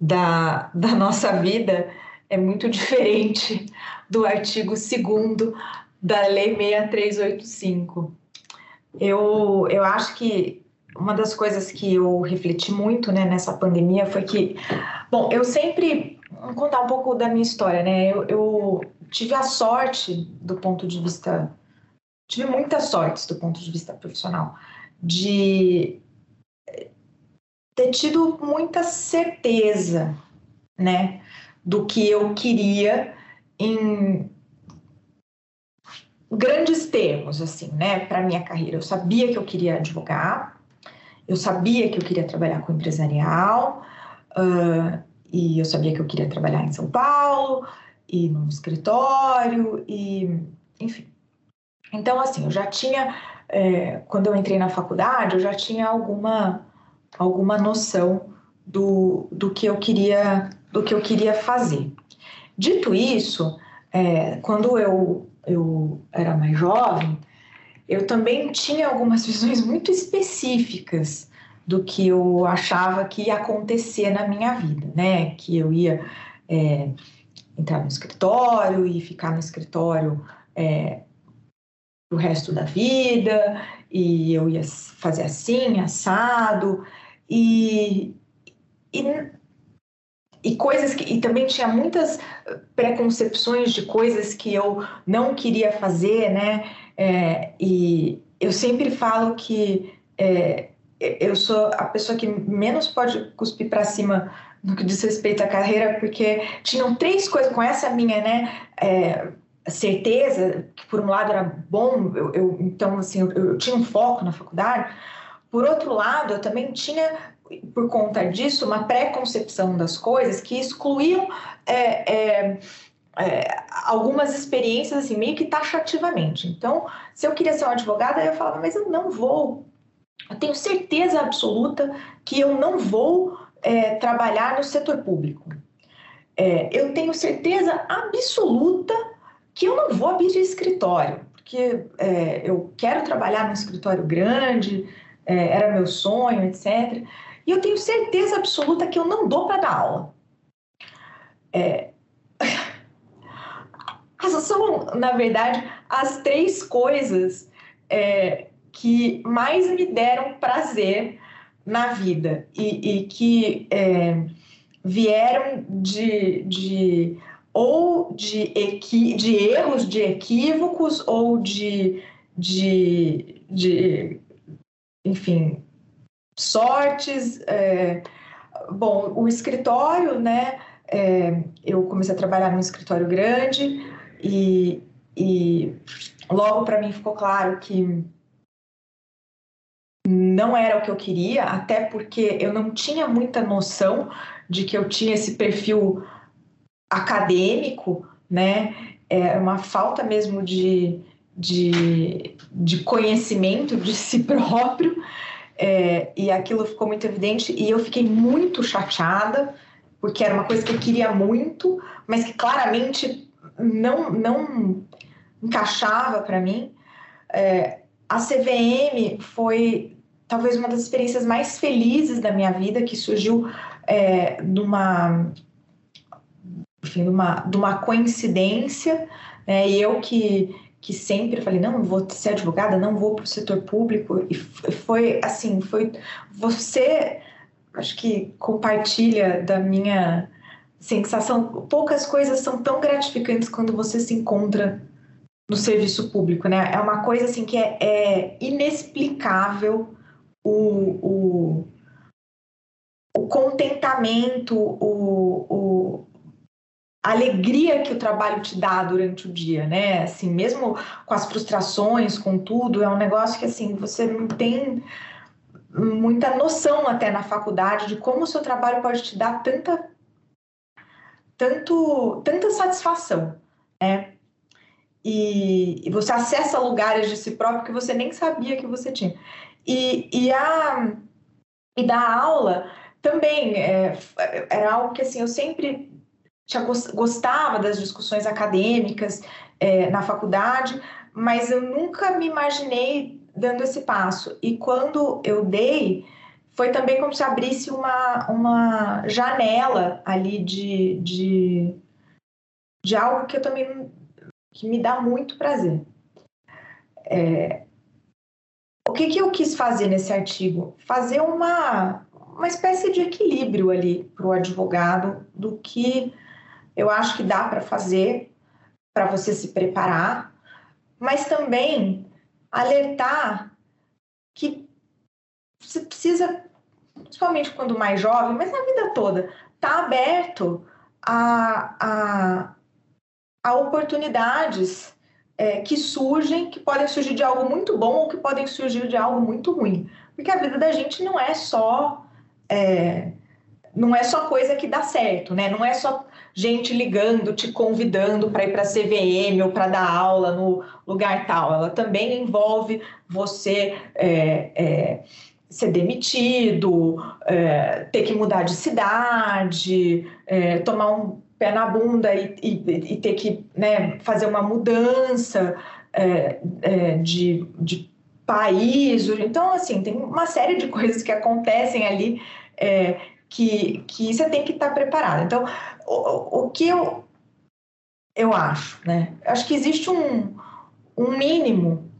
da, da nossa vida, é muito diferente do artigo 2 da Lei 6385. Eu, eu acho que uma das coisas que eu refleti muito né, nessa pandemia foi que, bom, eu sempre vou contar um pouco da minha história, né? Eu, eu, tive a sorte do ponto de vista, tive muita sorte do ponto de vista profissional de ter tido muita certeza, né, do que eu queria em grandes termos, assim, né, para minha carreira. Eu sabia que eu queria advogar, eu sabia que eu queria trabalhar com empresarial, uh, e eu sabia que eu queria trabalhar em São Paulo, e num escritório, e enfim. Então, assim, eu já tinha, é, quando eu entrei na faculdade, eu já tinha alguma, alguma noção do, do que eu queria do que eu queria fazer. Dito isso, é, quando eu eu era mais jovem, eu também tinha algumas visões muito específicas do que eu achava que ia acontecer na minha vida, né? Que eu ia é, entrar no escritório e ficar no escritório é, o resto da vida, e eu ia fazer assim, assado, e, e e coisas que e também tinha muitas preconcepções de coisas que eu não queria fazer, né? É, e eu sempre falo que é, eu sou a pessoa que menos pode cuspir para cima no que diz respeito à carreira, porque tinham três coisas com essa minha, né? É, certeza que por um lado era bom, eu, eu então assim eu, eu tinha um foco na faculdade. Por outro lado, eu também tinha por conta disso, uma pré-concepção das coisas que excluíam é, é, é, algumas experiências assim, meio que taxativamente. Então, se eu queria ser uma advogada, eu falava, mas eu não vou. Eu tenho certeza absoluta que eu não vou é, trabalhar no setor público. É, eu tenho certeza absoluta que eu não vou abrir escritório, porque é, eu quero trabalhar num escritório grande, era meu sonho, etc. E eu tenho certeza absoluta que eu não dou para dar aula. É... São, na verdade, as três coisas é, que mais me deram prazer na vida e, e que é, vieram de, de ou de, equi, de erros, de equívocos ou de, de, de enfim, sortes. É, bom, o escritório, né? É, eu comecei a trabalhar num escritório grande e, e logo para mim ficou claro que não era o que eu queria, até porque eu não tinha muita noção de que eu tinha esse perfil acadêmico, né? É uma falta mesmo de, de, de conhecimento de si próprio. É, e aquilo ficou muito evidente e eu fiquei muito chateada, porque era uma coisa que eu queria muito, mas que claramente não, não encaixava para mim. É, a CVM foi talvez uma das experiências mais felizes da minha vida, que surgiu é, numa, enfim, numa, de uma coincidência, né? E eu que, que sempre falei, não, vou ser advogada, não vou para o setor público, e foi assim, foi você, acho que compartilha da minha sensação, poucas coisas são tão gratificantes quando você se encontra no serviço público, né? É uma coisa assim que é, é inexplicável o, o, o contentamento, o, o, alegria que o trabalho te dá durante o dia, né? Assim, mesmo com as frustrações, com tudo, é um negócio que assim você não tem muita noção até na faculdade de como o seu trabalho pode te dar tanta tanto tanta satisfação, né? E, e você acessa lugares de si próprio que você nem sabia que você tinha. E, e, a, e da aula também é, era algo que assim, eu sempre tinha, gostava das discussões acadêmicas é, na faculdade, mas eu nunca me imaginei dando esse passo. E quando eu dei, foi também como se abrisse uma, uma janela ali de, de, de algo que eu também que me dá muito prazer. É, o que, que eu quis fazer nesse artigo? Fazer uma, uma espécie de equilíbrio ali para o advogado do que eu acho que dá para fazer para você se preparar, mas também alertar que você precisa, principalmente quando mais jovem, mas na vida toda, tá aberto a, a, a oportunidades é, que surgem, que podem surgir de algo muito bom ou que podem surgir de algo muito ruim. Porque a vida da gente não é só. É, não é só coisa que dá certo, né? Não é só gente ligando, te convidando para ir para a CVM ou para dar aula no lugar tal. Ela também envolve você é, é, ser demitido, é, ter que mudar de cidade, é, tomar um pé na bunda e, e, e ter que né, fazer uma mudança é, é, de, de país. Então, assim, tem uma série de coisas que acontecem ali que, que você tem que estar preparado. Então, o, o que eu, eu acho, né? Acho que existe um, um mínimo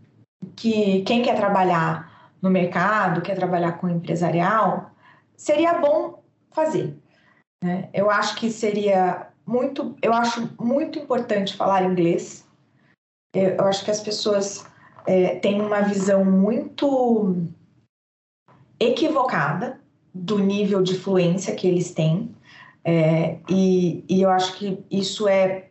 que quem quer trabalhar no mercado, quer trabalhar com empresarial, seria bom fazer. Né? Eu acho que seria muito, eu acho muito importante falar inglês. Eu, eu acho que as pessoas é, têm uma visão muito equivocada do nível de fluência que eles têm. É, e, e, eu acho que isso é,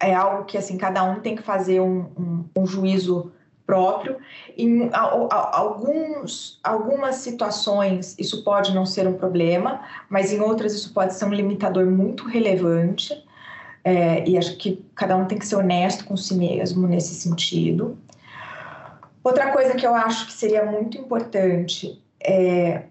é algo que assim cada um tem que fazer um, um, um juízo próprio. Em alguns, algumas situações isso pode não ser um problema, mas em outras isso pode ser um limitador muito relevante. É, e acho que cada um tem que ser honesto com si mesmo nesse sentido. Outra coisa que eu acho que seria muito importante é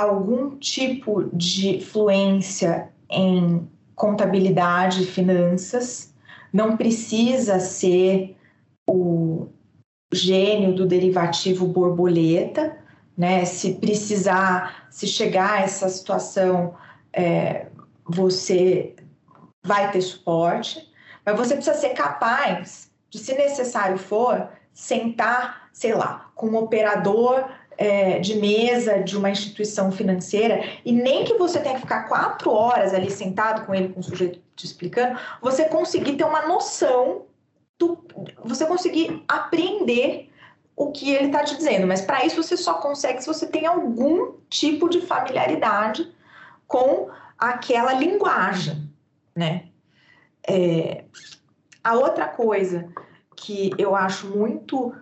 algum tipo de fluência em contabilidade e finanças. Não precisa ser o gênio do derivativo borboleta, né? Se precisar, se chegar a essa situação, é, você vai ter suporte, mas você precisa ser capaz de, se necessário for, sentar, sei lá, com um operador é, de mesa de uma instituição financeira e nem que você tenha que ficar quatro horas ali sentado com ele, com o sujeito te explicando, você conseguir ter uma noção do, você conseguir apreender o que ele está te dizendo. Mas para isso você só consegue se você tem algum tipo de familiaridade com aquela linguagem, né? É, a outra coisa que eu acho muito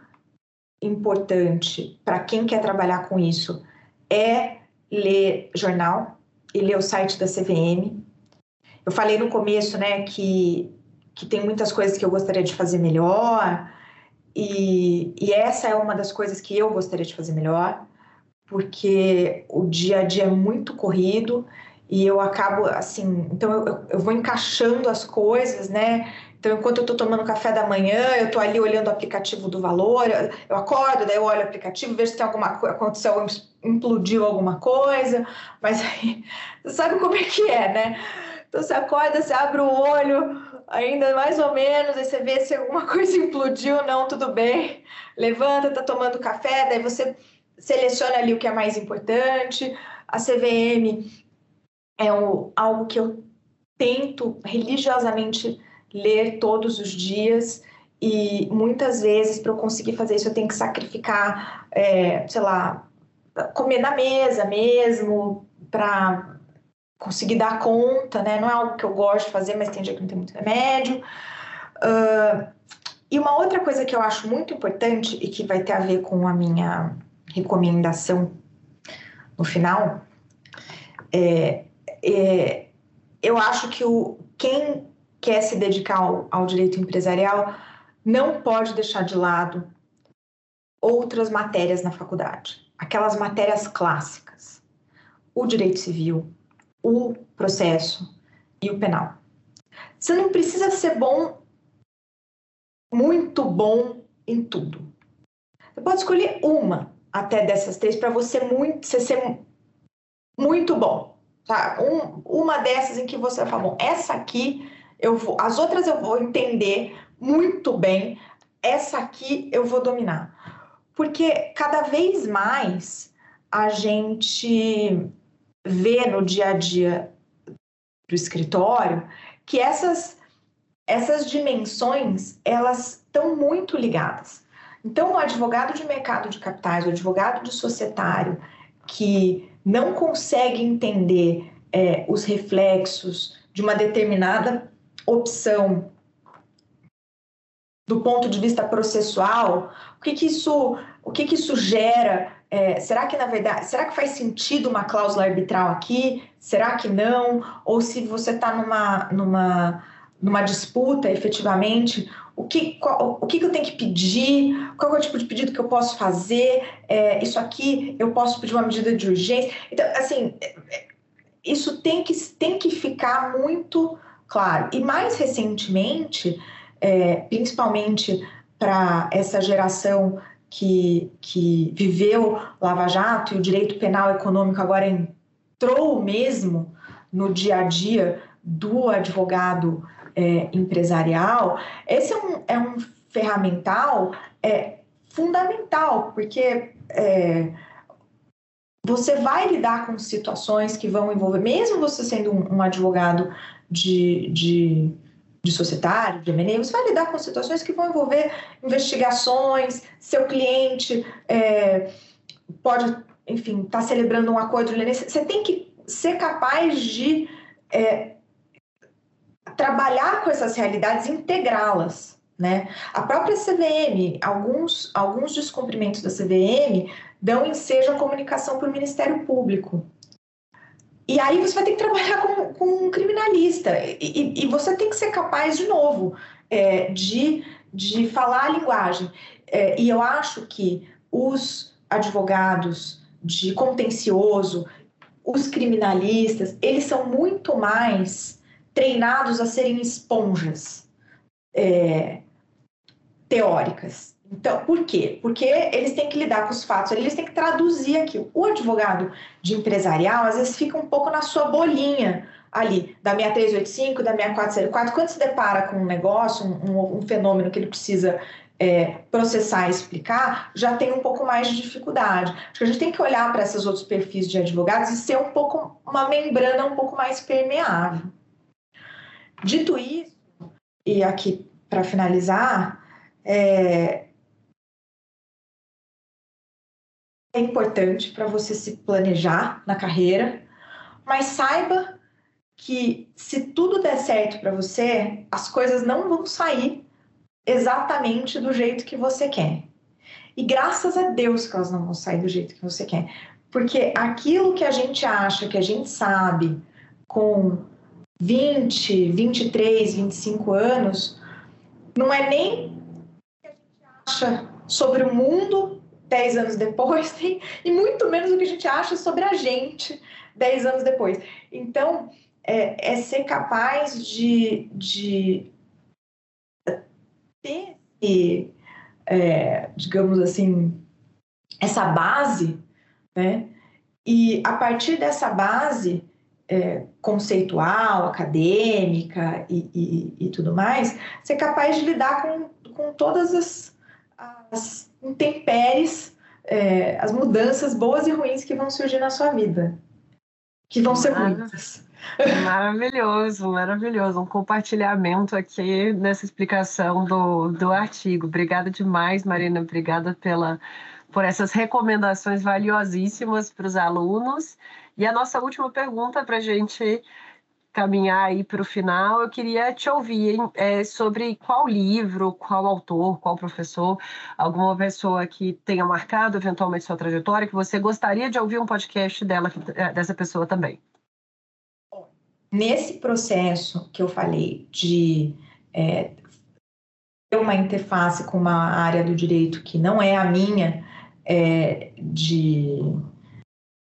importante para quem quer trabalhar com isso é ler jornal e ler o site da CVM. Eu falei no começo, né, que que tem muitas coisas que eu gostaria de fazer melhor, e, e essa é uma das coisas que eu gostaria de fazer melhor, porque o dia a dia é muito corrido e eu acabo assim, então eu, eu vou encaixando as coisas, né? Então, enquanto eu estou tomando café da manhã, eu estou ali olhando o aplicativo do valor, eu acordo, daí eu olho o aplicativo, vejo se tem alguma coisa, aconteceu, implodiu alguma coisa, mas aí, você sabe como é que é, né? Então, você acorda, você abre o olho, ainda mais ou menos, aí você vê se alguma coisa implodiu, não, tudo bem, levanta, tá tomando café, daí você seleciona ali o que é mais importante, a CVM é algo que eu tento religiosamente ler todos os dias e muitas vezes para eu conseguir fazer isso eu tenho que sacrificar, é, sei lá, comer na mesa mesmo para conseguir dar conta, né? Não é algo que eu gosto de fazer, mas tem dia que não tem muito remédio. Uh, e uma outra coisa que eu acho muito importante e que vai ter a ver com a minha recomendação no final é, é eu acho que o, quem quer se dedicar ao, ao direito empresarial não pode deixar de lado outras matérias na faculdade, aquelas matérias clássicas, o direito civil, o processo e o penal. Você não precisa ser bom, muito bom em tudo. Você pode escolher uma até dessas três para você, muito, você ser muito bom. Tá? Um, uma dessas em que você vai falar, bom, essa aqui eu vou, as outras eu vou entender muito bem, essa aqui eu vou dominar. Porque cada vez mais a gente vê no dia a dia do escritório que essas essas dimensões elas estão muito ligadas. Então, o advogado de mercado de capitais, o advogado de societário que não consegue entender é, os reflexos de uma determinada opção do ponto de vista processual, o que, que isso, o que, que isso gera? É, será que na verdade, será que faz sentido uma cláusula arbitral aqui? Será que não? Ou se você está numa, numa, numa disputa, efetivamente, o que, qual, o que, eu tenho que pedir? Qual é o tipo de pedido que eu posso fazer? É, isso aqui eu posso pedir uma medida de urgência? Então, assim, é, é, isso tem que, tem que ficar muito claro. E mais recentemente, é, principalmente para essa geração que, que viveu Lava Jato e o direito penal econômico agora entrou mesmo no dia a dia do advogado é, empresarial, esse é um, é um ferramental é, fundamental, porque é, você vai lidar com situações que vão envolver, mesmo você sendo um, um advogado de, de, de societário, de M&A, você vai lidar com situações que vão envolver investigações, seu cliente é, pode, enfim, estar tá celebrando um acordo Você tem que ser capaz de é, trabalhar com essas realidades, integrá-las. Né? A própria CVM, alguns, alguns descumprimentos da CVM dão ensejo à comunicação para o Ministério Público. E aí você vai ter que trabalhar com, com um criminalista. E, e, e, você tem que ser capaz, de novo, é, de, de falar a linguagem. É, e eu acho que os advogados de contencioso, os criminalistas, eles são muito mais treinados a serem esponjas é, teóricas. Então, por quê? Porque eles têm que lidar com os fatos, eles têm que traduzir aquilo. O advogado de empresarial, às vezes, fica um pouco na sua bolinha ali, da 6385, da 6404. Quando se depara com um negócio, um, um fenômeno que ele precisa é, processar e explicar, já tem um pouco mais de dificuldade. Acho que a gente tem que olhar para esses outros perfis de advogados e ser um pouco, uma membrana um pouco mais permeável. Dito isso, e aqui para finalizar, é, importante para você se planejar na carreira, mas saiba que se tudo der certo para você, as coisas não vão sair exatamente do jeito que você quer. E graças a Deus que elas não vão sair do jeito que você quer. Porque aquilo que a gente acha, que a gente sabe com 20, 23, 25 anos, não é nem o que a gente acha sobre o mundo dez anos depois, e muito menos o que a gente acha sobre a gente dez anos depois. Então, é, é ser capaz de, de ter, é, digamos assim, essa base, né? E a partir dessa base é, conceitual, acadêmica e, e, e, tudo mais, ser capaz de lidar com, com todas as, as intempéries, é, as mudanças boas e ruins que vão surgir na sua vida. Que vão ser muitas. Maravilhoso, maravilhoso. Um compartilhamento aqui nessa explicação do, do artigo. Obrigada demais, Marina. Obrigada pela, por essas recomendações valiosíssimas para os alunos. E a nossa última pergunta para a gente caminhar aí para o final, eu queria te ouvir é, sobre qual livro, qual autor, qual professor, alguma pessoa que tenha marcado eventualmente sua trajetória, que você gostaria de ouvir um podcast dela, é, dessa pessoa também. Nesse processo que eu falei de é, ter uma interface com uma área do direito que não é a minha é, de,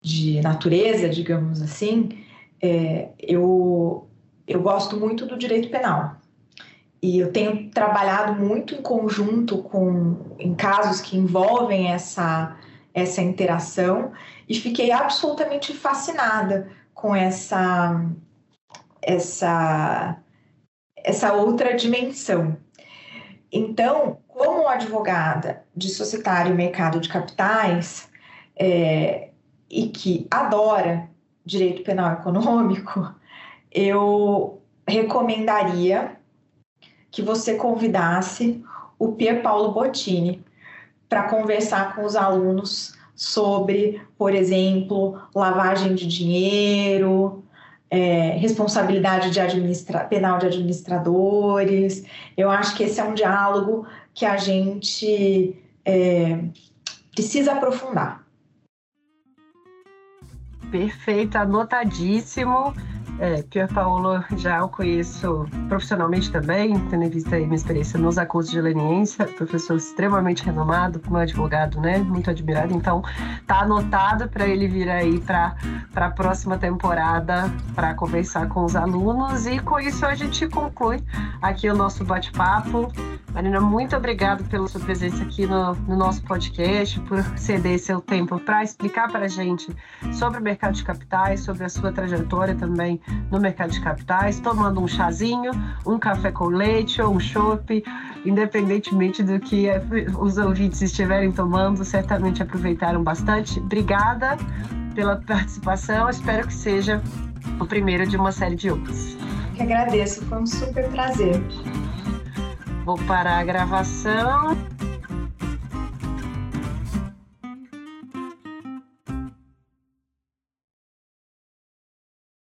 de natureza, digamos assim, é, eu, eu gosto muito do direito penal. E eu tenho trabalhado muito em conjunto com em casos que envolvem essa, essa interação e fiquei absolutamente fascinada com essa essa essa outra dimensão. Então, como advogada de societário e mercado de capitais é, e que adora direito penal econômico, eu recomendaria que você convidasse o Pier Paulo Bottini para conversar com os alunos sobre, por exemplo, lavagem de dinheiro, é, responsabilidade de administra penal de administradores. Eu acho que esse é um diálogo que a gente é, precisa aprofundar. Perfeito, anotadíssimo. É, Pier Paulo já o conheço profissionalmente também, tendo em vista aí minha experiência nos acordos de leniência, professor extremamente renomado, como advogado, né, muito admirado, então tá anotado para ele vir aí para a próxima temporada para conversar com os alunos. E com isso a gente conclui aqui o nosso bate-papo. Marina, muito obrigado pela sua presença aqui no, no nosso podcast, por ceder seu tempo para explicar para a gente sobre o mercado de capitais, sobre a sua trajetória também no mercado de capitais, tomando um chazinho, um café com leite ou um chopp, independentemente do que os ouvintes estiverem tomando, certamente aproveitaram bastante. Obrigada pela participação, espero que seja o primeiro de uma série de outros. Que agradeço, foi um super prazer. Vou parar a gravação.